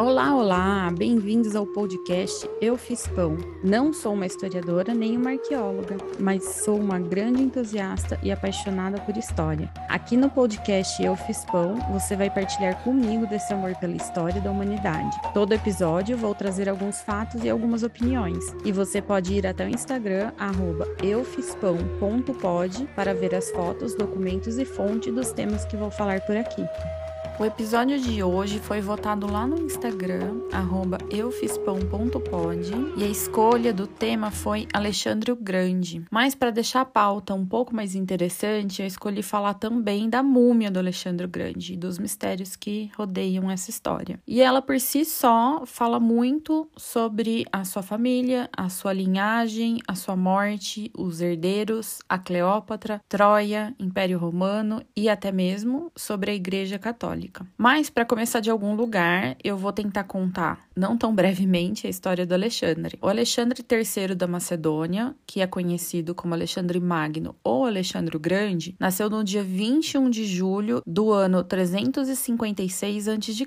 Olá, olá! Bem-vindos ao podcast Eu Fiz Pão. Não sou uma historiadora nem uma arqueóloga, mas sou uma grande entusiasta e apaixonada por história. Aqui no podcast Eu Fiz Pão, você vai partilhar comigo desse amor pela história da humanidade. Todo episódio vou trazer alguns fatos e algumas opiniões, e você pode ir até o Instagram eufispão.pod para ver as fotos, documentos e fonte dos temas que vou falar por aqui. O episódio de hoje foi votado lá no Instagram, eufispão.pod, e a escolha do tema foi Alexandre o Grande. Mas para deixar a pauta um pouco mais interessante, eu escolhi falar também da múmia do Alexandre o Grande e dos mistérios que rodeiam essa história. E ela por si só fala muito sobre a sua família, a sua linhagem, a sua morte, os herdeiros, a Cleópatra, Troia, Império Romano e até mesmo sobre a Igreja Católica. Mas, para começar de algum lugar, eu vou tentar contar, não tão brevemente, a história do Alexandre. O Alexandre III da Macedônia, que é conhecido como Alexandre Magno ou Alexandre o Grande, nasceu no dia 21 de julho do ano 356 a.C.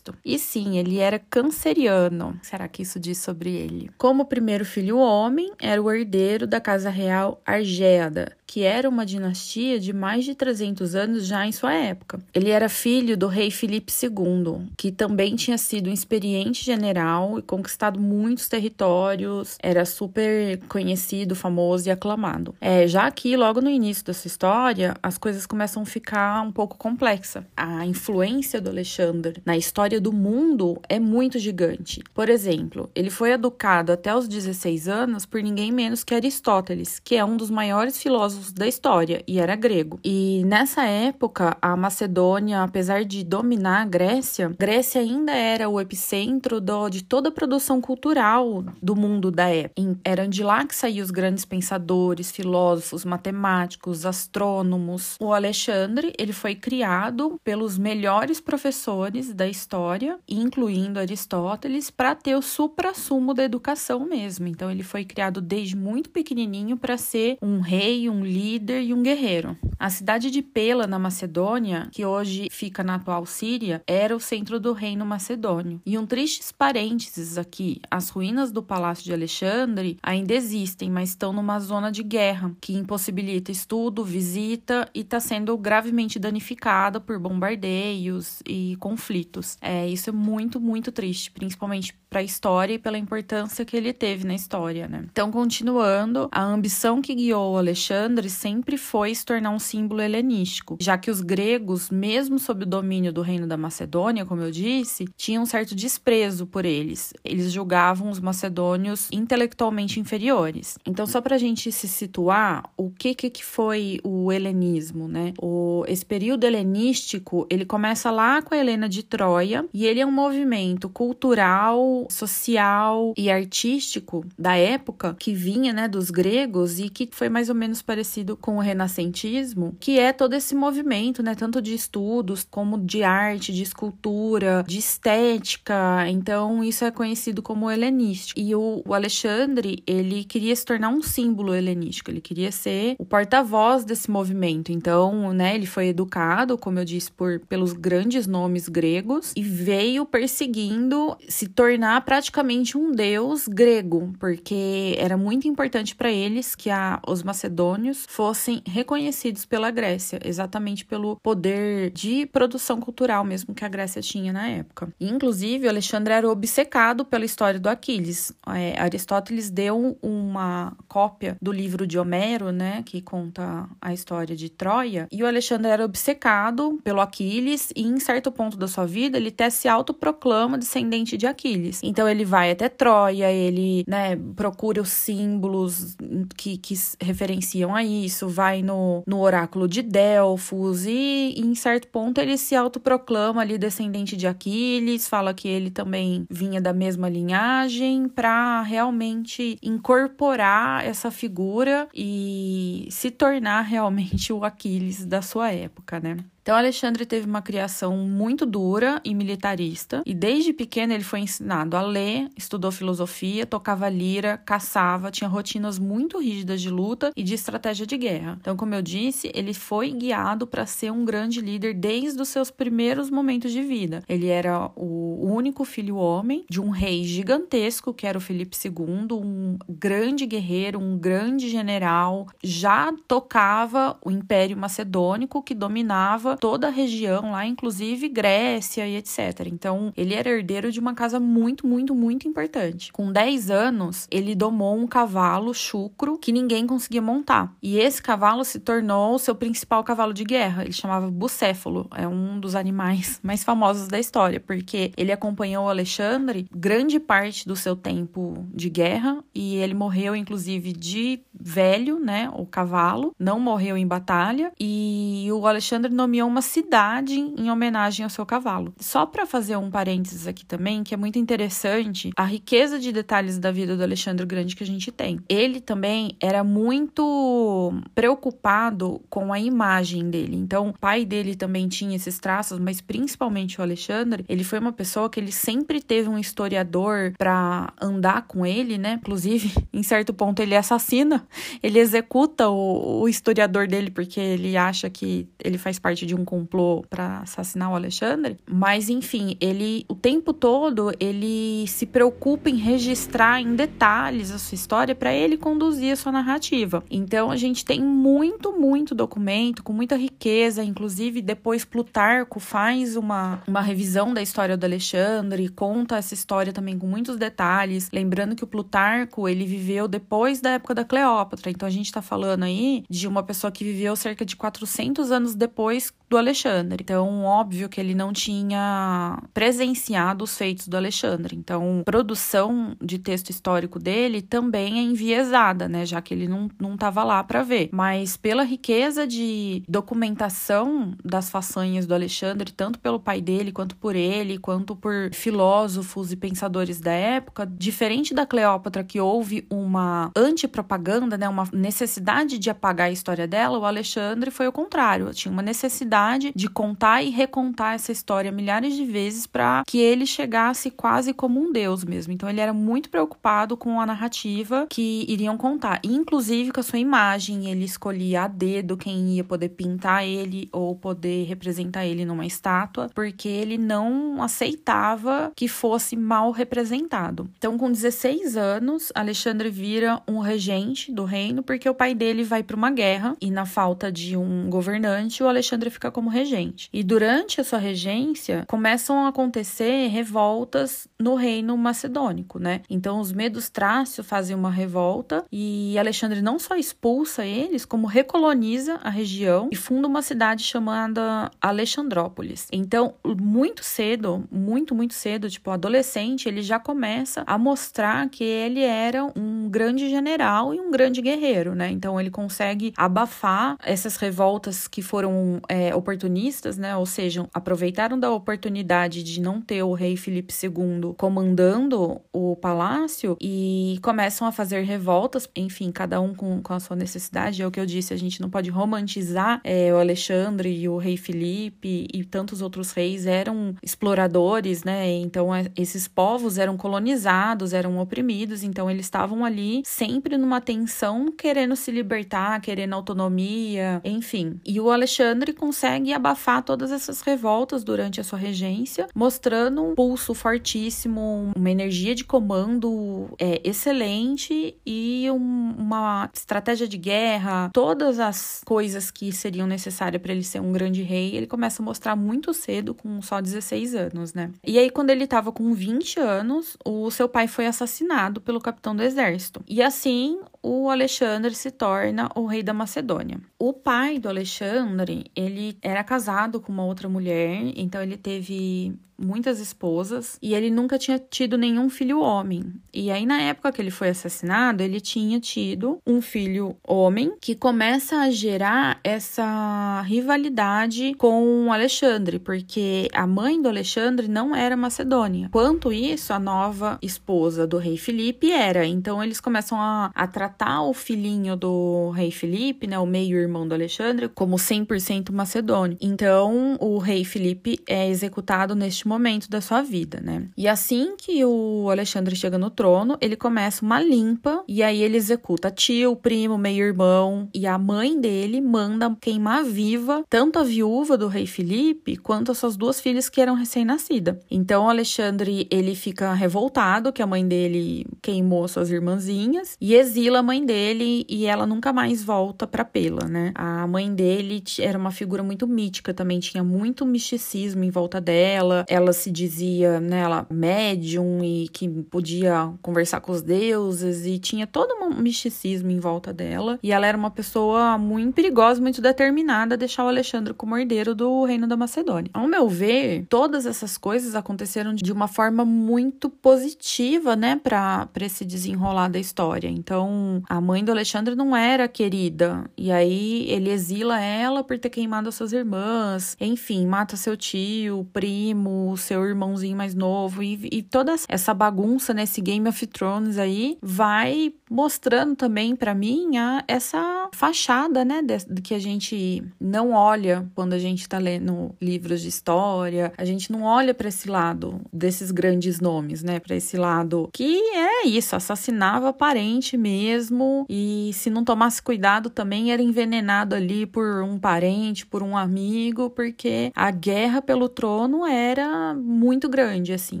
E sim, ele era canceriano. Será que isso diz sobre ele? Como primeiro filho homem, era o herdeiro da casa real Argéada, que era uma dinastia de mais de 300 anos já em sua época. Ele era filho do rei Filipe II, que também tinha sido um experiente general e conquistado muitos territórios, era super conhecido, famoso e aclamado. É, já que logo no início dessa história, as coisas começam a ficar um pouco complexas. A influência do Alexandre na história do mundo é muito gigante. Por exemplo, ele foi educado até os 16 anos por ninguém menos que Aristóteles, que é um dos maiores filósofos da história e era grego. E nessa época, a Macedônia, apesar de dominar a Grécia, Grécia ainda era o epicentro do, de toda a produção cultural do mundo da época. Eram de lá que saíam os grandes pensadores, filósofos, matemáticos, astrônomos. O Alexandre, ele foi criado pelos melhores professores da história, incluindo Aristóteles, para ter o supra-sumo da educação mesmo. Então ele foi criado desde muito pequenininho para ser um rei, um líder e um guerreiro. A cidade de Pela, na Macedônia, que hoje fica na atual Síria, era o centro do reino macedônio. E um tristes parênteses aqui: as ruínas do Palácio de Alexandre ainda existem, mas estão numa zona de guerra, que impossibilita estudo, visita e está sendo gravemente danificada por bombardeios e conflitos. É, isso é muito, muito triste, principalmente para a história e pela importância que ele teve na história, né? Então, continuando, a ambição que guiou Alexandre sempre foi se tornar um símbolo helenístico, já que os gregos, mesmo sob o domínio do reino da Macedônia, como eu disse, tinham um certo desprezo por eles. Eles julgavam os macedônios intelectualmente inferiores. Então, só para a gente se situar, o que que foi o helenismo, né? O, esse período helenístico, ele começa lá com a Helena de Troia e ele é um movimento cultural, social e artístico da época que vinha, né, dos gregos e que foi mais ou menos parecido com o renascentismo, que é todo esse movimento, né, tanto de estudos como de arte, de escultura, de estética. Então, isso é conhecido como helenístico. E o, o Alexandre, ele queria se tornar um símbolo helenístico, ele queria ser o porta-voz desse movimento. Então, né, ele foi educado, como eu disse, por pelos grandes nomes gregos e veio perseguindo se tornar praticamente um deus grego, porque era muito importante para eles que a, os macedônios fossem reconhecidos pela Grécia, exatamente pelo poder de produção cultural mesmo que a Grécia tinha na época. Inclusive, Alexandre era obcecado pela história do Aquiles. É, Aristóteles deu uma cópia do livro de Homero, né, que conta a história de Troia, e o Alexandre era obcecado pelo Aquiles e em certo ponto da sua vida ele até se autoproclama descendente de Aquiles. Então ele vai até Troia, ele, né, procura os símbolos que, que referenciam a isso, vai no, no oráculo de Delfos e em certo ponto ele se autoproclama ali descendente de Aquiles, fala que ele também vinha da mesma linhagem para realmente incorporar essa figura e se tornar realmente o Aquiles da sua época, né? Então Alexandre teve uma criação muito dura e militarista, e desde pequeno ele foi ensinado a ler, estudou filosofia, tocava lira, caçava, tinha rotinas muito rígidas de luta e de estratégia de guerra. Então, como eu disse, ele foi guiado para ser um grande líder desde os seus primeiros momentos de vida. Ele era o único filho homem de um rei gigantesco, que era o Felipe II, um grande guerreiro, um grande general, já tocava o Império Macedônico, que dominava toda a região lá, inclusive Grécia e etc. Então, ele era herdeiro de uma casa muito, muito, muito importante. Com 10 anos, ele domou um cavalo chucro que ninguém conseguia montar. E esse cavalo se tornou o seu principal cavalo de guerra. Ele chamava Bucéfalo. É um dos animais mais famosos da história, porque ele acompanhou Alexandre grande parte do seu tempo de guerra e ele morreu, inclusive, de velho, né? O cavalo. Não morreu em batalha. E o Alexandre nomeou uma cidade em homenagem ao seu cavalo. Só para fazer um parênteses aqui também, que é muito interessante a riqueza de detalhes da vida do Alexandre Grande que a gente tem. Ele também era muito preocupado com a imagem dele. Então, o pai dele também tinha esses traços, mas principalmente o Alexandre, ele foi uma pessoa que ele sempre teve um historiador para andar com ele, né? Inclusive, em certo ponto ele assassina, ele executa o, o historiador dele porque ele acha que ele faz parte de um complô para assassinar o Alexandre. Mas enfim, ele o tempo todo ele se preocupa em registrar em detalhes a sua história para ele conduzir a sua narrativa. Então a gente tem muito, muito documento com muita riqueza, inclusive depois Plutarco faz uma, uma revisão da história do Alexandre, conta essa história também com muitos detalhes, lembrando que o Plutarco, ele viveu depois da época da Cleópatra, então a gente tá falando aí de uma pessoa que viveu cerca de 400 anos depois do Alexandre. Então, óbvio que ele não tinha presenciado os feitos do Alexandre. Então, produção de texto histórico dele também é enviesada, né, já que ele não estava lá para ver. Mas pela riqueza de documentação das façanhas do Alexandre, tanto pelo pai dele, quanto por ele, quanto por filósofos e pensadores da época, diferente da Cleópatra que houve uma antipropaganda, né, uma necessidade de apagar a história dela, o Alexandre foi o contrário, tinha uma necessidade de contar e recontar essa história milhares de vezes para que ele chegasse quase como um deus mesmo. Então ele era muito preocupado com a narrativa que iriam contar, inclusive com a sua imagem. Ele escolhia a dedo quem ia poder pintar ele ou poder representar ele numa estátua, porque ele não aceitava que fosse mal representado. Então, com 16 anos, Alexandre vira um regente do reino porque o pai dele vai para uma guerra e na falta de um governante, o Alexandre fica como regente. E durante a sua regência, começam a acontecer revoltas no reino macedônico, né? Então, os medos trácios fazem uma revolta e Alexandre não só expulsa eles, como recoloniza a região e funda uma cidade chamada Alexandrópolis. Então, muito cedo, muito, muito cedo, tipo, adolescente, ele já começa a mostrar que ele era um grande general e um grande guerreiro, né? Então, ele consegue abafar essas revoltas que foram é, oportunistas, né? Ou seja, aproveitaram da oportunidade de não ter o rei Felipe II comandando o palácio e começam a fazer revoltas, enfim, cada um com, com a sua necessidade. É o que eu disse, a gente não pode romantizar é, o Alexandre e o rei Felipe e tantos outros reis eram exploradores, né? Então, é, esses povos eram colonizados, eram oprimidos, então eles estavam ali sempre numa tensão, querendo se libertar, querendo autonomia, enfim. E o Alexandre consegue consegue abafar todas essas revoltas durante a sua regência, mostrando um pulso fortíssimo, uma energia de comando é, excelente e um, uma estratégia de guerra, todas as coisas que seriam necessárias para ele ser um grande rei, ele começa a mostrar muito cedo, com só 16 anos, né? E aí, quando ele estava com 20 anos, o seu pai foi assassinado pelo capitão do exército. E assim, o Alexandre se torna o rei da Macedônia. O pai do Alexandre, ele era casado com uma outra mulher, então ele teve muitas esposas e ele nunca tinha tido nenhum filho homem. E aí, na época que ele foi assassinado, ele tinha tido um filho homem que começa a gerar essa rivalidade com Alexandre, porque a mãe do Alexandre não era macedônia. Quanto isso, a nova esposa do rei Felipe era. Então, eles começam a, a tratar o filhinho do rei Felipe, né, o meio-irmão do Alexandre, como 100% macedônio. Então, o rei Felipe é executado neste momento da sua vida, né? E assim que o Alexandre chega no trono, ele começa uma limpa e aí ele executa tio, primo, meio-irmão e a mãe dele manda queimar viva tanto a viúva do rei Felipe quanto as suas duas filhas que eram recém-nascidas. Então, o Alexandre, ele fica revoltado que a mãe dele queimou suas irmãzinhas e exila a mãe dele e ela nunca mais volta para Pela, né? A mãe dele era uma figura muito mítica também, tinha muito misticismo em volta dela. Ela se dizia, né, ela médium e que podia conversar com os deuses e tinha todo um misticismo em volta dela. E ela era uma pessoa muito perigosa, muito determinada a deixar o Alexandre como herdeiro do reino da Macedônia. Ao meu ver, todas essas coisas aconteceram de uma forma muito positiva, né, para esse desenrolar da história. Então, a mãe do Alexandre não era querida, e aí ele exila ela por ter queimado as suas irmãs, enfim, mata seu tio, primo, seu irmãozinho mais novo, e, e toda essa bagunça nesse Game of Thrones aí vai mostrando também para mim a, essa fachada, né, de, de, que a gente não olha quando a gente tá lendo livros de história, a gente não olha para esse lado desses grandes nomes, né, para esse lado que é isso, assassinava parente mesmo. E se não tomasse cuidado também era envenenado ali por um parente, por um amigo, porque a guerra pelo trono era muito grande assim.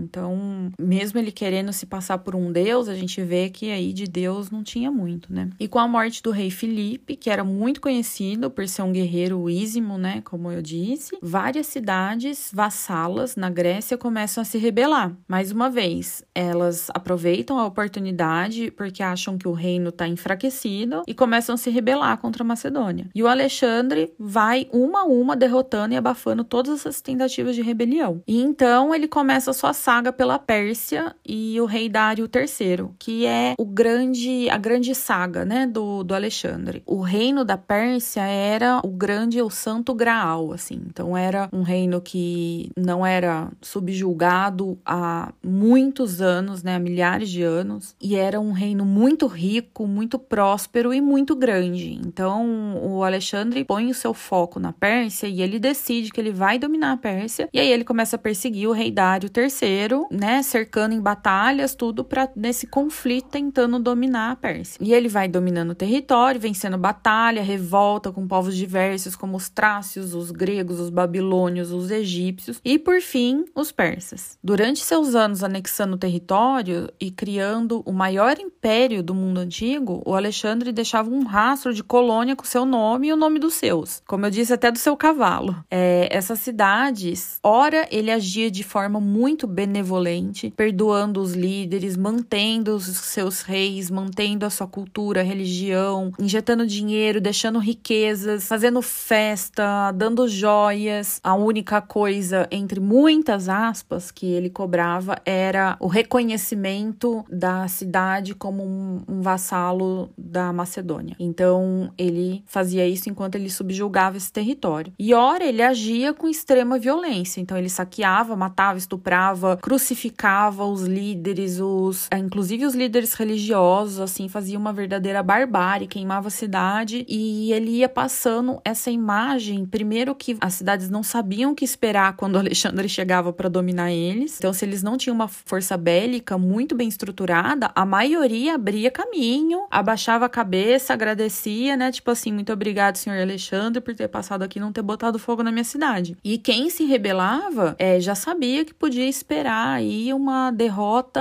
Então, mesmo ele querendo se passar por um deus, a gente vê que aí de Deus não tinha muito, né? E com a morte do rei Filipe, que era muito conhecido por ser um guerreiro ízimo, né? Como eu disse, várias cidades vassalas na Grécia começam a se rebelar. Mais uma vez, elas aproveitam a oportunidade porque acham que o reino está enfraquecido e começam a se rebelar contra a Macedônia. E o Alexandre vai uma a uma derrotando e abafando todas essas tentativas de rebelião. E então ele começa sua saga pela Pérsia e o rei Dário III, que é o grande a grande saga, né, do, do Alexandre. O reino da Pérsia era o grande o santo graal, assim. Então era um reino que não era subjulgado há muitos anos, né, há milhares de anos, e era um reino muito rico, muito próspero e muito grande. Então o Alexandre põe o seu foco na Pérsia e ele decide que ele vai dominar a Pérsia, e aí ele começa a perseguir o rei Dário III, né, cercando em batalhas, tudo para nesse conflito tentando dominar a Pérsia. E ele vai dominando o território, vencendo batalha, revolta com povos diversos como os trácios, os gregos, os babilônios, os egípcios e por fim, os persas. Durante seus anos anexando o território e criando o maior império do mundo antigo, o Alexandre deixava um rastro de colônia com seu nome e o nome dos seus, como eu disse, até do seu cavalo. É, essas cidades, ora ele agia de forma muito benevolente, perdoando os líderes, mantendo os seus reis, mantendo a sua cultura, religião, injetando dinheiro, deixando riquezas, fazendo festa, dando joias. A única coisa, entre muitas aspas, que ele cobrava era o reconhecimento da cidade como um, um vassalo da Macedônia. Então ele fazia isso enquanto ele subjugava esse território. E ora ele agia com extrema violência. Então ele saqueava, matava, estuprava, crucificava os líderes, os inclusive os líderes religiosos, assim, fazia uma verdadeira barbárie, queimava a cidade e ele ia passando essa imagem, primeiro que as cidades não sabiam o que esperar quando Alexandre chegava para dominar eles. Então, se eles não tinham uma força bélica muito bem estruturada, a maioria abria caminho, abaixava a cabeça, agradecia, né? Tipo assim, muito obrigado, senhor Alexandre, por ter passado aqui e não ter botado fogo na minha cidade. E quem se rebelava é, já sabia que podia esperar aí uma derrota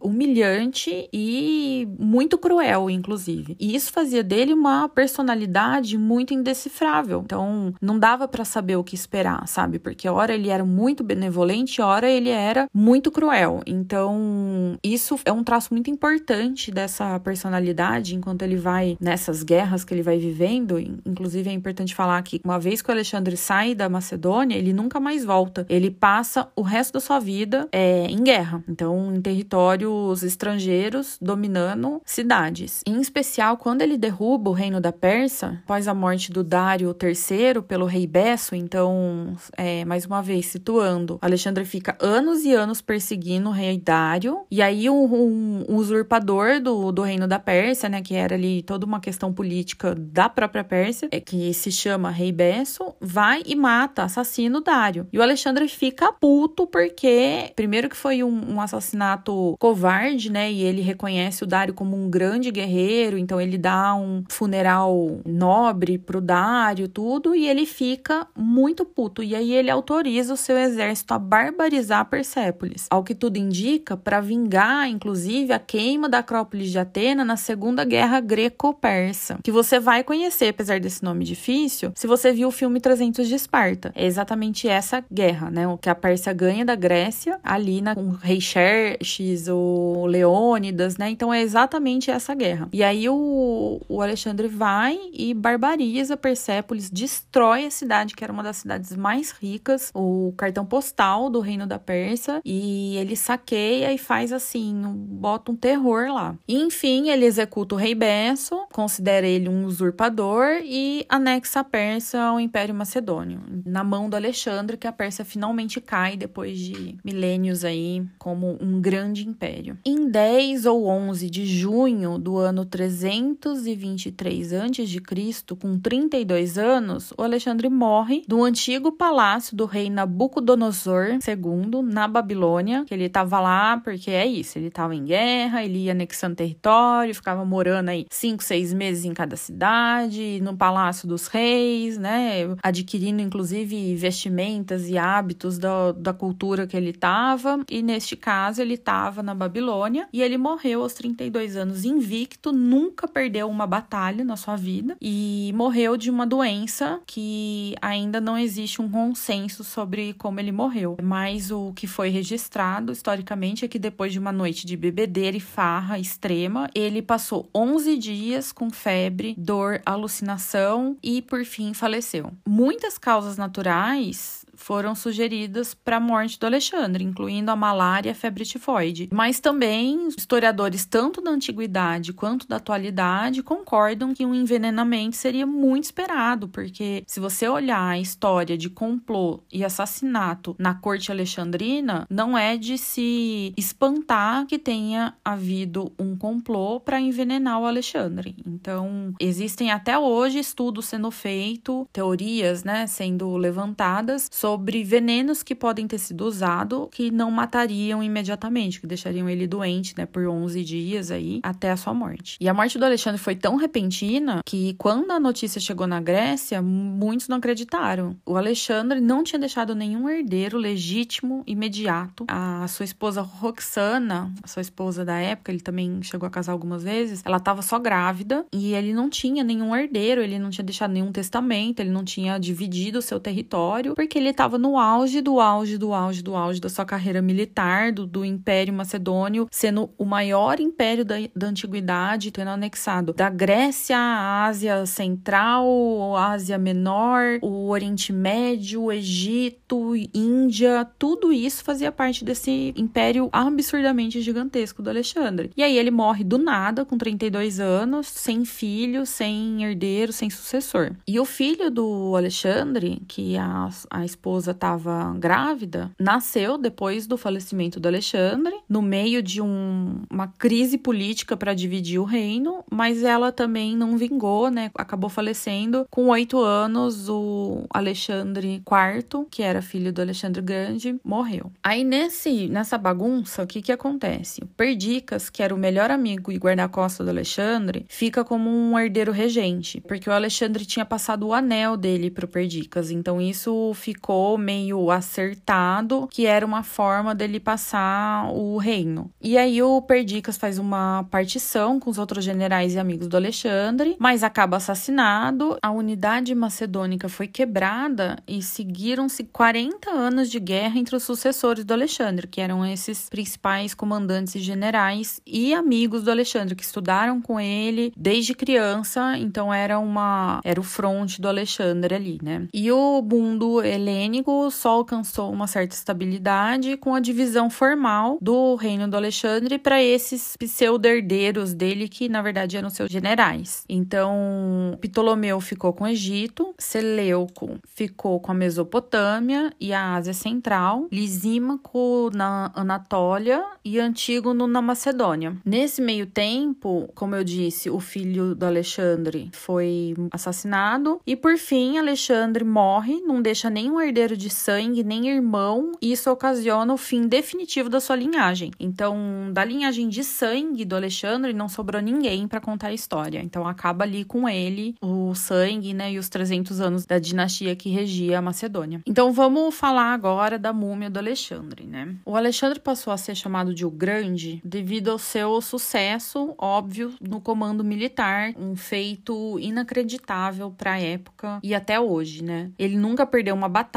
humilhante e muito cruel, inclusive. E isso fazia dele uma personalidade muito indecifrável. Então, não dava para saber o que esperar, sabe? Porque hora ele era muito benevolente, hora ele era muito cruel. Então, isso é um traço muito importante dessa personalidade enquanto ele vai nessas guerras que ele vai vivendo. Inclusive, é importante falar que uma vez que o Alexandre sai da Macedônia, ele nunca mais volta. Ele passa o resto da sua vida é, em guerra. Então, em territórios estrangeiros, dominando cidades. Em especial, quando ele derruba o reino da Pérsia, após a morte do Dário III pelo rei Besso, então, é, mais uma vez, situando, Alexandre fica anos e anos perseguindo o rei Dário, e aí um, um, usurpador do, do reino reino da Pérsia, né, que era ali toda uma questão política da própria Pérsia, é que se chama Rei Besso, vai e mata, assassina o Dário. E o Alexandre fica puto porque, primeiro que foi um, um assassinato covarde, né, e ele reconhece o Dário como um grande guerreiro, então ele dá um funeral nobre pro Dário, tudo, e ele fica muito puto. E aí ele autoriza o seu exército a barbarizar Persépolis. Ao que tudo indica, para vingar, inclusive, a queima da Acrópolis de Atena na Segunda Guerra Greco-Persa, que você vai conhecer, apesar desse nome difícil, se você viu o filme 300 de Esparta. É exatamente essa guerra, né? O que a Pérsia ganha da Grécia, ali na, com o rei Xerxes, o Leônidas, né? Então é exatamente essa guerra. E aí o, o Alexandre vai e barbariza Persépolis, destrói a cidade, que era uma das cidades mais ricas, o cartão postal do reino da Pérsia, e ele saqueia e faz assim, bota um terror lá. Enfim, ele executa o rei Besso, considera ele um usurpador e anexa a Pérsia ao Império Macedônio, na mão do Alexandre, que a Pérsia finalmente cai depois de milênios aí como um grande império. Em 10 ou 11 de junho do ano 323 a.C., com 32 anos, o Alexandre morre do antigo palácio do rei Nabucodonosor II na Babilônia, que ele estava lá porque é isso, ele estava em guerra, ele ia anexando território, ficava morando aí cinco, seis meses em cada cidade, no palácio dos reis, né, adquirindo inclusive vestimentas e hábitos da, da cultura que ele estava, e neste caso ele estava na Babilônia e ele morreu aos 32 anos invicto, nunca perdeu uma batalha na sua vida e morreu de uma doença que ainda não existe um consenso sobre como ele morreu. Mas o que foi registrado historicamente é que depois de uma noite de bebedeira e farra extrema, ele passou 11 dias com febre, dor, alucinação e por fim faleceu. Muitas causas naturais foram sugeridas para a morte do Alexandre, incluindo a malária e a febre tifoide. Mas também historiadores tanto da antiguidade quanto da atualidade concordam que um envenenamento seria muito esperado, porque se você olhar a história de complô e assassinato na corte alexandrina, não é de se espantar que tenha havido um complô para envenenar o Alexandre. Então, existem até hoje estudos sendo feitos, teorias, né, sendo levantadas sobre venenos que podem ter sido usados que não matariam imediatamente, que deixariam ele doente, né, por 11 dias aí até a sua morte. E a morte do Alexandre foi tão repentina que quando a notícia chegou na Grécia, muitos não acreditaram. O Alexandre não tinha deixado nenhum herdeiro legítimo imediato. A sua esposa Roxana, a sua esposa da época, ele também chegou a casar algumas vezes, ela estava só grávida e ele não tinha nenhum herdeiro, ele não tinha deixado nenhum testamento, ele não tinha dividido o seu território, porque ele estava no auge do auge do auge do auge da sua carreira militar, do, do Império Macedônio, sendo o maior império da, da antiguidade, tendo anexado da Grécia Ásia Central, Ásia Menor, o Oriente Médio, o Egito, Índia, tudo isso fazia parte desse império absurdamente gigantesco do Alexandre. E aí ele morre do nada, com 32 anos, sem filho, sem herdeiro, sem sucessor. E o filho do Alexandre, que a, a esposa esposa estava grávida, nasceu depois do falecimento do Alexandre, no meio de um, uma crise política para dividir o reino, mas ela também não vingou, né? Acabou falecendo com oito anos. O Alexandre IV, que era filho do Alexandre Grande, morreu. Aí nesse nessa bagunça, o que que acontece? Perdicas, que era o melhor amigo e guarda-costas do Alexandre, fica como um herdeiro regente, porque o Alexandre tinha passado o anel dele pro Perdicas, então isso ficou meio acertado que era uma forma dele passar o reino. E aí o Perdicas faz uma partição com os outros generais e amigos do Alexandre, mas acaba assassinado. A unidade macedônica foi quebrada e seguiram-se 40 anos de guerra entre os sucessores do Alexandre, que eram esses principais comandantes e generais e amigos do Alexandre que estudaram com ele desde criança, então era uma era o fronte do Alexandre ali, né? E o mundo helênico Pênigo só alcançou uma certa estabilidade com a divisão formal do reino do Alexandre para esses pseudo-herdeiros dele, que na verdade eram seus generais. Então, Ptolomeu ficou com o Egito, Seleuco ficou com a Mesopotâmia e a Ásia Central, Lisímaco na Anatólia e Antígono na Macedônia. Nesse meio tempo, como eu disse, o filho do Alexandre foi assassinado e por fim Alexandre morre, não deixa nenhum herdeiro de sangue, nem irmão, e isso ocasiona o fim definitivo da sua linhagem. Então, da linhagem de sangue do Alexandre não sobrou ninguém para contar a história. Então acaba ali com ele o sangue, né, e os 300 anos da dinastia que regia a Macedônia. Então vamos falar agora da múmia do Alexandre, né? O Alexandre passou a ser chamado de o Grande devido ao seu sucesso óbvio no comando militar, um feito inacreditável para a época e até hoje, né? Ele nunca perdeu uma batalha,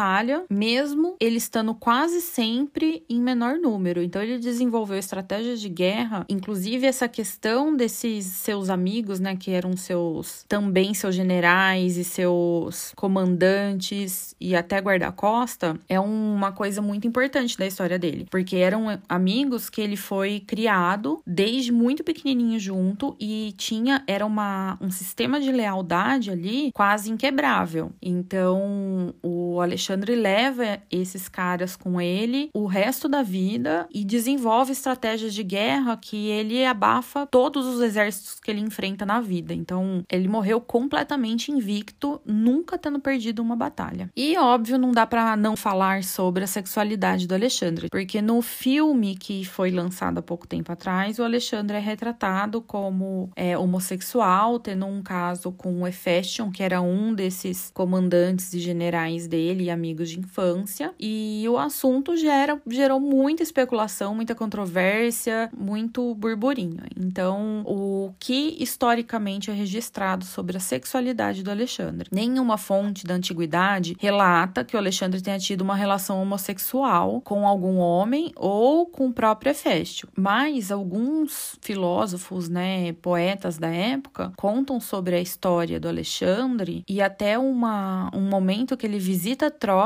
mesmo ele estando quase sempre em menor número. Então ele desenvolveu estratégias de guerra, inclusive essa questão desses seus amigos, né, que eram seus também seus generais e seus comandantes e até guarda-costa, é uma coisa muito importante da história dele, porque eram amigos que ele foi criado desde muito pequenininho junto e tinha era uma um sistema de lealdade ali quase inquebrável. Então, o Alexandre leva esses caras com ele o resto da vida e desenvolve estratégias de guerra que ele abafa todos os exércitos que ele enfrenta na vida. Então, ele morreu completamente invicto, nunca tendo perdido uma batalha. E óbvio, não dá para não falar sobre a sexualidade do Alexandre, porque no filme que foi lançado há pouco tempo atrás, o Alexandre é retratado como é, homossexual, tendo um caso com o Hefestion, que era um desses comandantes e generais dele de infância. E o assunto gera, gerou muita especulação, muita controvérsia, muito burburinho. Então, o que historicamente é registrado sobre a sexualidade do Alexandre? Nenhuma fonte da antiguidade relata que o Alexandre tenha tido uma relação homossexual com algum homem ou com o próprio Hefesto. Mas alguns filósofos, né, poetas da época, contam sobre a história do Alexandre e até uma, um momento que ele visita Troia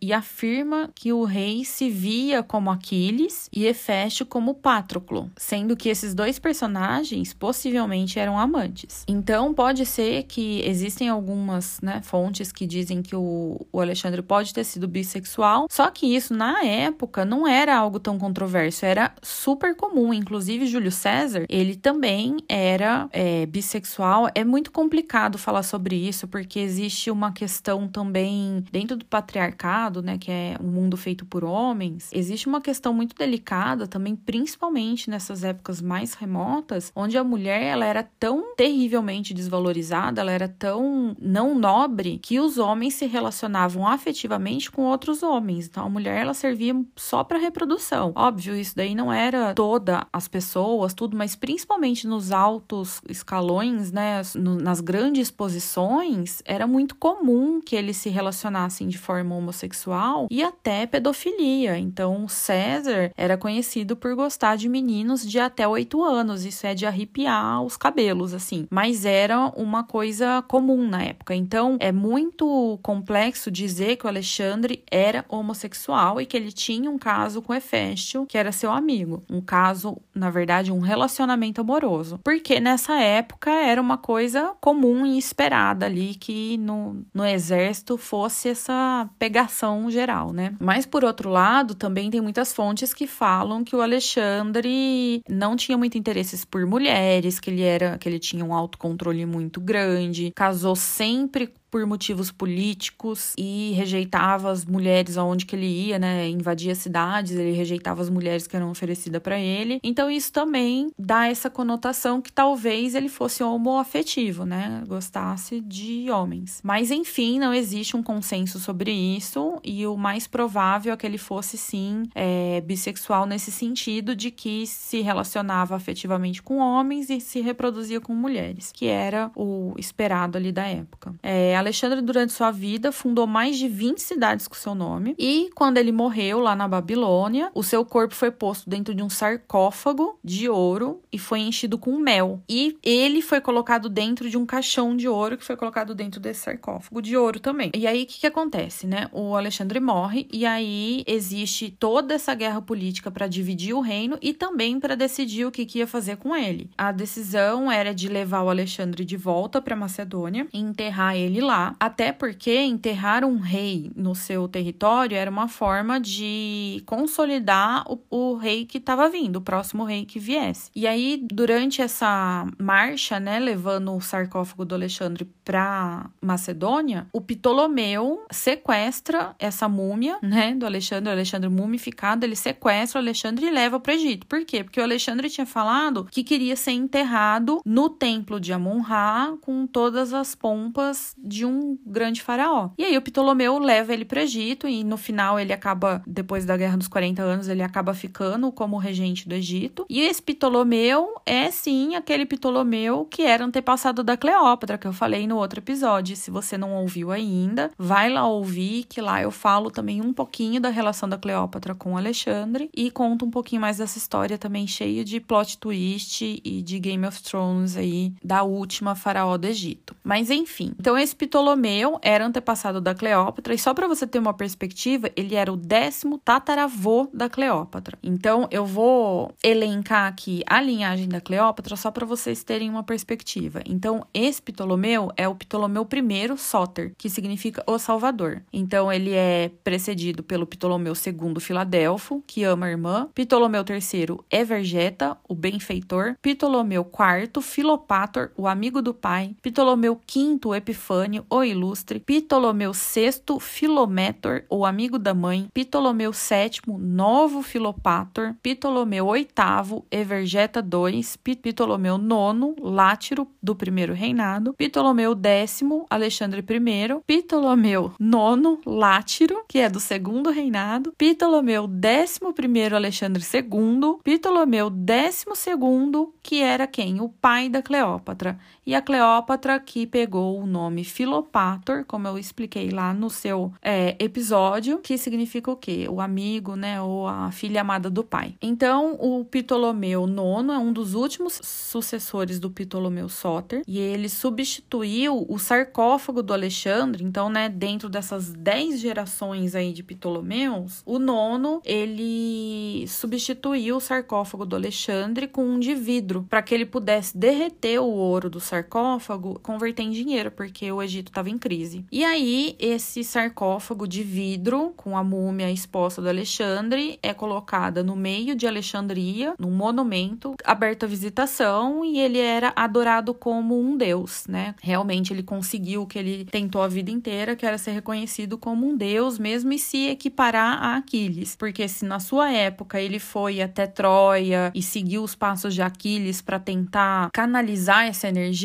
e afirma que o rei se via como Aquiles e Hefesto como Patroclo, sendo que esses dois personagens possivelmente eram amantes. Então pode ser que existem algumas né, fontes que dizem que o, o Alexandre pode ter sido bissexual, só que isso na época não era algo tão controverso, era super comum. Inclusive, Júlio César, ele também era é, bissexual. É muito complicado falar sobre isso, porque existe uma questão também dentro do patriarcado, né, que é um mundo feito por homens, existe uma questão muito delicada também, principalmente nessas épocas mais remotas, onde a mulher ela era tão terrivelmente desvalorizada, ela era tão não nobre que os homens se relacionavam afetivamente com outros homens. Então a mulher ela servia só para reprodução. Óbvio, isso daí não era toda as pessoas, tudo, mas principalmente nos altos escalões, né, nas grandes posições, era muito comum que eles se relacionassem de forma homossexual e até pedofilia. Então César era conhecido por gostar de meninos de até oito anos. Isso é de arrepiar os cabelos, assim. Mas era uma coisa comum na época. Então é muito complexo dizer que o Alexandre era homossexual e que ele tinha um caso com Heféstio, que era seu amigo. Um caso, na verdade, um relacionamento amoroso. Porque nessa época era uma coisa comum e esperada ali que no, no exército fosse essa pegação geral, né? Mas por outro lado, também tem muitas fontes que falam que o Alexandre não tinha muito interesses por mulheres, que ele era que ele tinha um autocontrole muito grande, casou sempre por motivos políticos e rejeitava as mulheres aonde que ele ia, né? Invadia cidades, ele rejeitava as mulheres que eram oferecidas para ele. Então isso também dá essa conotação que talvez ele fosse homoafetivo, né? Gostasse de homens. Mas enfim, não existe um consenso sobre isso e o mais provável é que ele fosse sim é, bissexual nesse sentido de que se relacionava afetivamente com homens e se reproduzia com mulheres, que era o esperado ali da época. É, Alexandre, durante sua vida, fundou mais de 20 cidades com seu nome. E quando ele morreu lá na Babilônia, o seu corpo foi posto dentro de um sarcófago de ouro e foi enchido com mel. E ele foi colocado dentro de um caixão de ouro que foi colocado dentro desse sarcófago de ouro também. E aí o que, que acontece, né? O Alexandre morre e aí existe toda essa guerra política para dividir o reino e também para decidir o que, que ia fazer com ele. A decisão era de levar o Alexandre de volta para Macedônia e enterrar ele lá, até porque enterrar um rei no seu território era uma forma de consolidar o, o rei que estava vindo, o próximo rei que viesse. E aí, durante essa marcha, né, levando o sarcófago do Alexandre para Macedônia, o Ptolomeu sequestra essa múmia, né, do Alexandre, o Alexandre mumificado, ele sequestra o Alexandre e leva para o Egito. Por quê? Porque o Alexandre tinha falado que queria ser enterrado no templo de Amon-Ra com todas as pompas de um grande faraó. E aí o Ptolomeu leva ele para o Egito e no final ele acaba, depois da Guerra dos 40 anos, ele acaba ficando como regente do Egito. E esse Ptolomeu é sim aquele Ptolomeu que era antepassado da Cleópatra, que eu falei no outro episódio. Se você não ouviu ainda, vai lá ouvir, que lá eu falo também um pouquinho da relação da Cleópatra com Alexandre e conto um pouquinho mais dessa história também cheia de plot twist e de Game of Thrones aí da última faraó do Egito. Mas enfim, então esse Ptolomeu era antepassado da Cleópatra e só para você ter uma perspectiva, ele era o décimo tataravô da Cleópatra. Então eu vou elencar aqui a linhagem da Cleópatra só para vocês terem uma perspectiva. Então esse Ptolomeu é o Ptolomeu I Soter, que significa o Salvador. Então ele é precedido pelo Ptolomeu II Filadelfo, que ama a irmã, Ptolomeu III Evergeta, o benfeitor, Ptolomeu IV Filopator, o amigo do pai, Ptolomeu V Epifânio, o ilustre, Ptolomeu VI Filométor, o amigo da mãe, Ptolomeu VII Novo Filopator, Ptolomeu VIII Evergeta II, Ptolomeu IX Látiro do primeiro reinado, Ptolomeu X Alexandre I, Ptolomeu IX Látiro, que é do segundo reinado, Ptolomeu XI Alexandre II, Ptolomeu XII, que era quem? O pai da Cleópatra. E a Cleópatra que pegou o nome Filopator, como eu expliquei lá no seu é, episódio, que significa o quê? O amigo, né? Ou a filha amada do pai. Então, o Ptolomeu IX é um dos últimos sucessores do Ptolomeu Soter e ele substituiu o sarcófago do Alexandre. Então, né, dentro dessas dez gerações aí de Ptolomeus, o nono ele substituiu o sarcófago do Alexandre com um de vidro para que ele pudesse derreter o ouro do sarcófago converter em dinheiro, porque o Egito estava em crise. E aí, esse sarcófago de vidro, com a múmia exposta do Alexandre, é colocada no meio de Alexandria, num monumento, aberto à visitação, e ele era adorado como um deus, né? Realmente ele conseguiu o que ele tentou a vida inteira, que era ser reconhecido como um deus, mesmo e se equiparar a Aquiles. Porque se na sua época ele foi até Troia e seguiu os passos de Aquiles para tentar canalizar essa energia,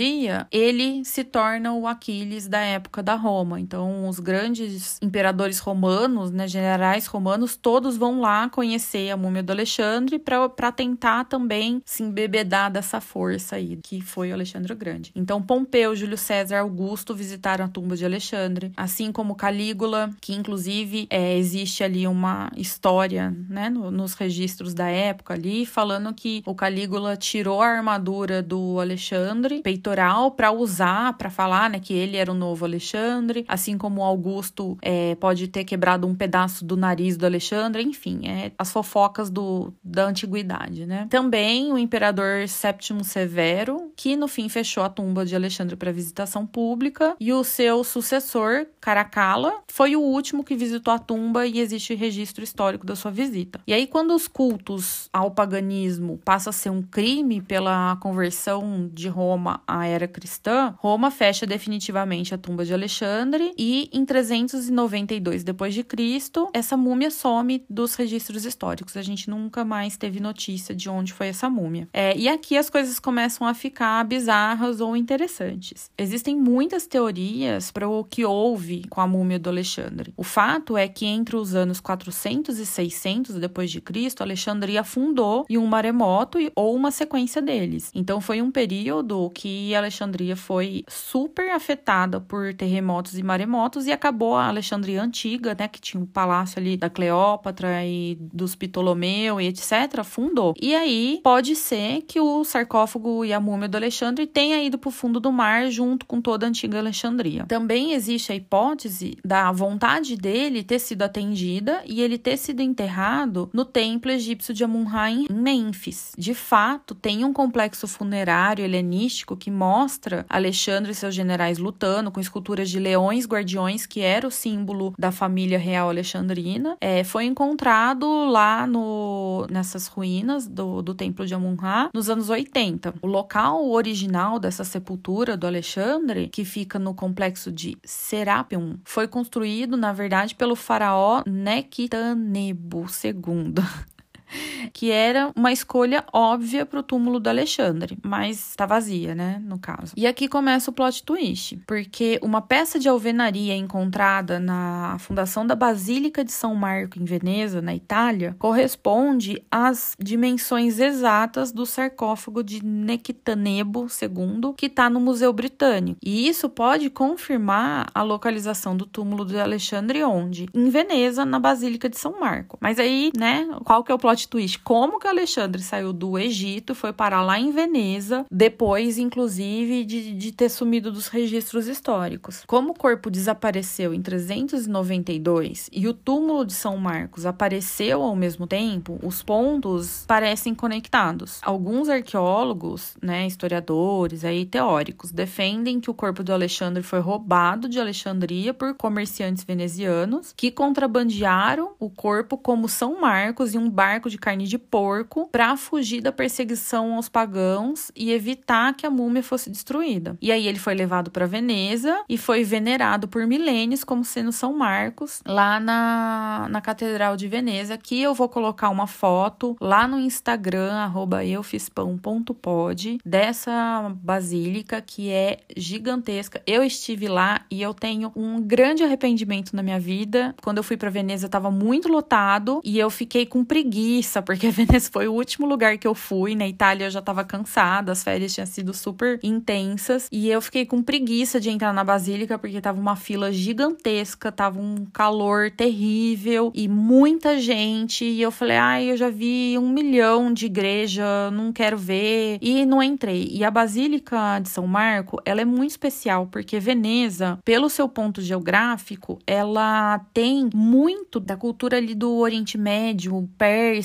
ele se torna o Aquiles da época da Roma. Então, os grandes imperadores romanos, né, generais romanos, todos vão lá conhecer a múmia do Alexandre para tentar também se embebedar dessa força aí, que foi o Alexandre o Grande. Então, Pompeu, Júlio César, Augusto visitaram a tumba de Alexandre, assim como Calígula, que inclusive é, existe ali uma história, né, no, nos registros da época ali, falando que o Calígula tirou a armadura do Alexandre, peitoral para usar, para falar né, que ele era o novo Alexandre, assim como Augusto é, pode ter quebrado um pedaço do nariz do Alexandre, enfim, é as fofocas do, da antiguidade, né? Também o imperador Séptimo Severo, que no fim fechou a tumba de Alexandre para visitação pública, e o seu sucessor, Caracalla, foi o último que visitou a tumba e existe registro histórico da sua visita. E aí, quando os cultos ao paganismo passam a ser um crime pela conversão de Roma à era cristã, Roma fecha definitivamente a tumba de Alexandre e em 392 depois de Cristo, essa múmia some dos registros históricos. A gente nunca mais teve notícia de onde foi essa múmia. É, e aqui as coisas começam a ficar bizarras ou interessantes. Existem muitas teorias para o que houve com a múmia do Alexandre. O fato é que entre os anos 400 e 600 depois de Cristo, Alexandria afundou em um maremoto ou uma sequência deles. Então foi um período que Alexandria foi super afetada por terremotos e maremotos e acabou a Alexandria antiga, né, que tinha um palácio ali da Cleópatra e dos Ptolomeu e etc, fundou. E aí pode ser que o sarcófago e a múmia do Alexandre tenha ido para o fundo do mar junto com toda a antiga Alexandria. Também existe a hipótese da vontade dele ter sido atendida e ele ter sido enterrado no templo egípcio de Amun-Ra em Mênfis. De fato, tem um complexo funerário helenístico que mostra Alexandre e seus generais lutando com esculturas de leões guardiões, que era o símbolo da família real alexandrina. É, foi encontrado lá no, nessas ruínas do, do templo de Amun-Ra nos anos 80. O local original dessa sepultura do Alexandre, que fica no complexo de Serapion, foi construído, na verdade, pelo faraó Nectanebo II. que era uma escolha óbvia para o túmulo do Alexandre, mas está vazia, né, no caso. E aqui começa o plot twist, porque uma peça de alvenaria encontrada na fundação da Basílica de São Marco em Veneza, na Itália, corresponde às dimensões exatas do sarcófago de Nectanebo II, que está no Museu Britânico. E isso pode confirmar a localização do túmulo de Alexandre onde? Em Veneza, na Basílica de São Marco. Mas aí, né, qual que é o plot plot twist. Como que Alexandre saiu do Egito, foi parar lá em Veneza, depois, inclusive, de, de ter sumido dos registros históricos. Como o corpo desapareceu em 392 e o túmulo de São Marcos apareceu ao mesmo tempo, os pontos parecem conectados. Alguns arqueólogos, né, historiadores, aí teóricos, defendem que o corpo do Alexandre foi roubado de Alexandria por comerciantes venezianos que contrabandearam o corpo como São Marcos em um barco de carne de porco para fugir da perseguição aos pagãos e evitar que a múmia fosse destruída. E aí ele foi levado para Veneza e foi venerado por milênios como sendo São Marcos, lá na, na Catedral de Veneza, que eu vou colocar uma foto lá no Instagram, eufispão.pod, dessa basílica que é gigantesca. Eu estive lá e eu tenho um grande arrependimento na minha vida. Quando eu fui para Veneza, estava muito lotado e eu fiquei com preguiça preguiça, porque Veneza foi o último lugar que eu fui. Na Itália eu já tava cansada, as férias tinham sido super intensas. E eu fiquei com preguiça de entrar na Basílica, porque tava uma fila gigantesca, tava um calor terrível e muita gente. E eu falei, ai, eu já vi um milhão de igreja, não quero ver. E não entrei. E a Basílica de São Marco, ela é muito especial, porque Veneza, pelo seu ponto geográfico, ela tem muito da cultura ali do Oriente Médio,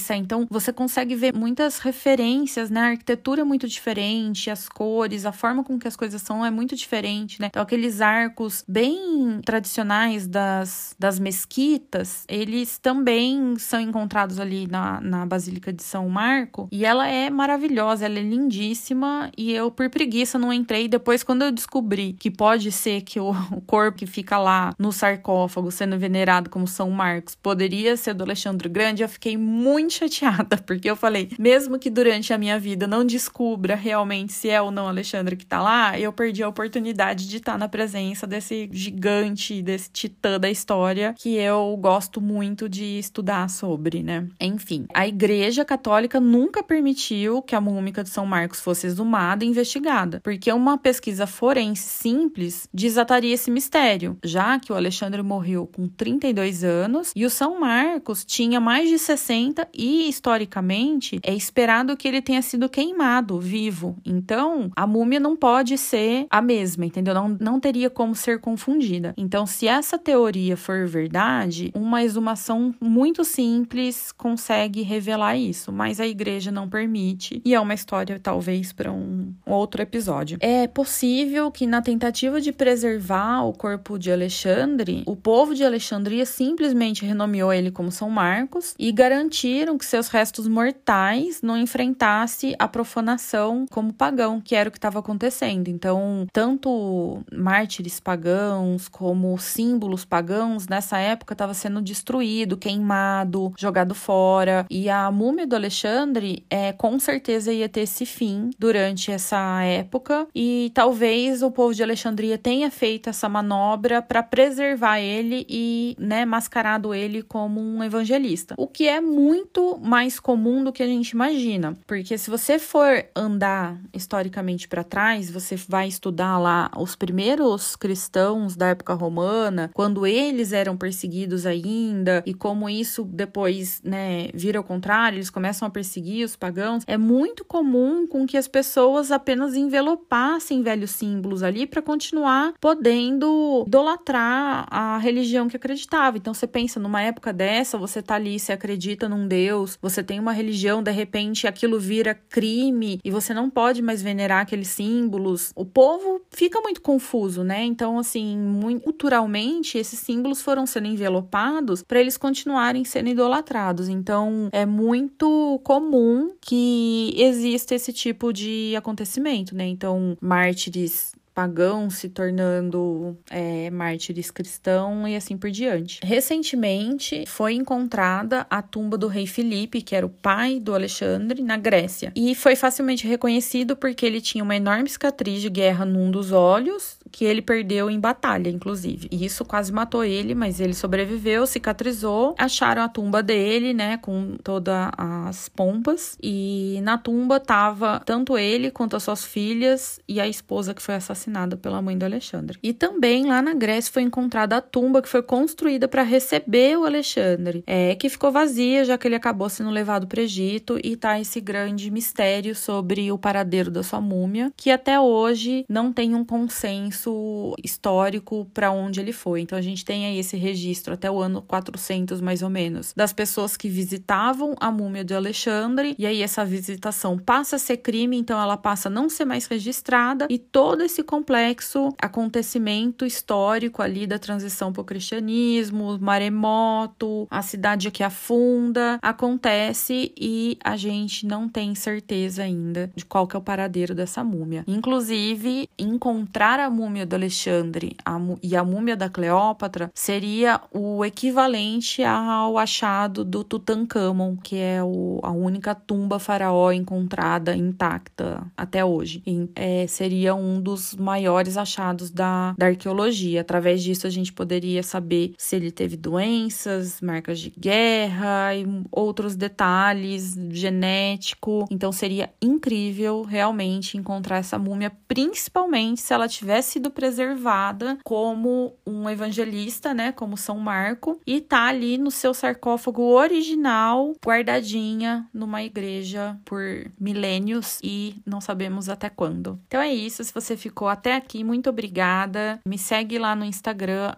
então você consegue ver muitas referências, né? A arquitetura é muito diferente, as cores, a forma com que as coisas são é muito diferente, né? Então aqueles arcos bem tradicionais das, das mesquitas, eles também são encontrados ali na, na Basílica de São Marco e ela é maravilhosa, ela é lindíssima e eu por preguiça não entrei. Depois quando eu descobri que pode ser que o, o corpo que fica lá no sarcófago sendo venerado como São Marcos poderia ser do Alexandre Grande, eu fiquei muito muito chateada, porque eu falei, mesmo que durante a minha vida não descubra realmente se é ou não Alexandre que tá lá, eu perdi a oportunidade de estar tá na presença desse gigante, desse titã da história que eu gosto muito de estudar sobre, né? Enfim, a Igreja Católica nunca permitiu que a múmica de São Marcos fosse exumada e investigada, porque uma pesquisa forense simples desataria esse mistério, já que o Alexandre morreu com 32 anos e o São Marcos tinha mais de 60 e historicamente é esperado que ele tenha sido queimado vivo. Então, a múmia não pode ser a mesma, entendeu? Não, não teria como ser confundida. Então, se essa teoria for verdade, uma exumação muito simples consegue revelar isso, mas a igreja não permite e é uma história talvez para um outro episódio. É possível que na tentativa de preservar o corpo de Alexandre, o povo de Alexandria simplesmente renomeou ele como São Marcos e garantiram que seus restos mortais não enfrentasse a profanação como pagão, que era o que estava acontecendo. Então, tanto mártires pagãos como símbolos pagãos nessa época estava sendo destruído, queimado, jogado fora. E a múmia do Alexandre é com certeza ia ter esse fim durante essa época e talvez o povo de Alexandria tenha feito essa manobra para preservar ele e, né, mascarado ele como um evangelista. O que é muito muito mais comum do que a gente imagina, porque se você for andar historicamente para trás, você vai estudar lá os primeiros cristãos da época romana, quando eles eram perseguidos ainda e como isso depois, né, vira ao contrário, eles começam a perseguir os pagãos. É muito comum com que as pessoas apenas envelopassem velhos símbolos ali para continuar podendo idolatrar a religião que acreditava. Então você pensa numa época dessa, você tá ali, você acredita num Deus, você tem uma religião, de repente aquilo vira crime e você não pode mais venerar aqueles símbolos. O povo fica muito confuso, né? Então, assim, muito culturalmente, esses símbolos foram sendo envelopados para eles continuarem sendo idolatrados. Então, é muito comum que exista esse tipo de acontecimento, né? Então, mártires pagãos se tornando é, mártires cristãos e assim por diante. Recentemente foi encontrada a tumba do rei Filipe, que era o pai do Alexandre, na Grécia, e foi facilmente reconhecido porque ele tinha uma enorme cicatriz de guerra num dos olhos que ele perdeu em batalha, inclusive. E isso quase matou ele, mas ele sobreviveu, cicatrizou. Acharam a tumba dele, né, com todas as pompas. E na tumba tava tanto ele quanto as suas filhas e a esposa que foi assassinada pela mãe do Alexandre. E também lá na Grécia foi encontrada a tumba que foi construída para receber o Alexandre, é que ficou vazia já que ele acabou sendo levado para o Egito e tá esse grande mistério sobre o paradeiro da sua múmia, que até hoje não tem um consenso histórico para onde ele foi. Então a gente tem aí esse registro até o ano 400 mais ou menos das pessoas que visitavam a múmia de Alexandre e aí essa visitação passa a ser crime, então ela passa a não ser mais registrada e todo esse complexo acontecimento histórico ali da transição para o cristianismo, maremoto, a cidade que afunda, acontece e a gente não tem certeza ainda de qual que é o paradeiro dessa múmia. Inclusive, encontrar a múmia múmia do Alexandre e a múmia da Cleópatra seria o equivalente ao achado do Tutankhamon, que é o, a única tumba faraó encontrada intacta até hoje. E, é, seria um dos maiores achados da, da arqueologia. Através disso, a gente poderia saber se ele teve doenças, marcas de guerra e outros detalhes genético. Então, seria incrível realmente encontrar essa múmia, principalmente se ela tivesse sido preservada como um evangelista, né, como São Marco, e tá ali no seu sarcófago original, guardadinha numa igreja por milênios e não sabemos até quando. Então é isso, se você ficou até aqui, muito obrigada. Me segue lá no Instagram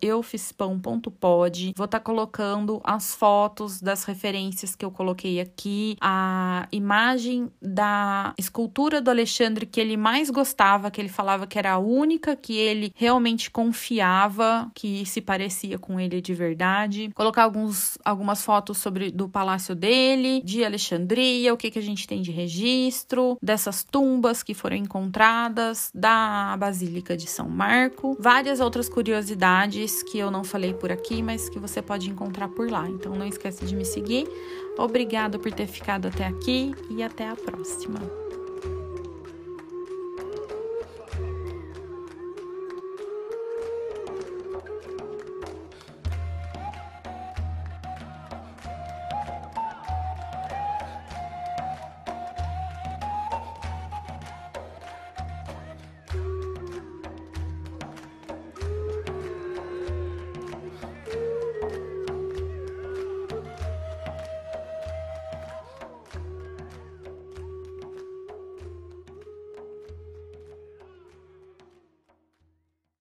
@eufispão.pod. Vou estar tá colocando as fotos das referências que eu coloquei aqui, a imagem da escultura do Alexandre que ele mais gostava, que ele falava que era a única única que ele realmente confiava, que se parecia com ele de verdade. Colocar alguns, algumas fotos sobre do palácio dele, de Alexandria, o que, que a gente tem de registro, dessas tumbas que foram encontradas, da Basílica de São Marco, várias outras curiosidades que eu não falei por aqui, mas que você pode encontrar por lá. Então não esquece de me seguir. Obrigado por ter ficado até aqui e até a próxima.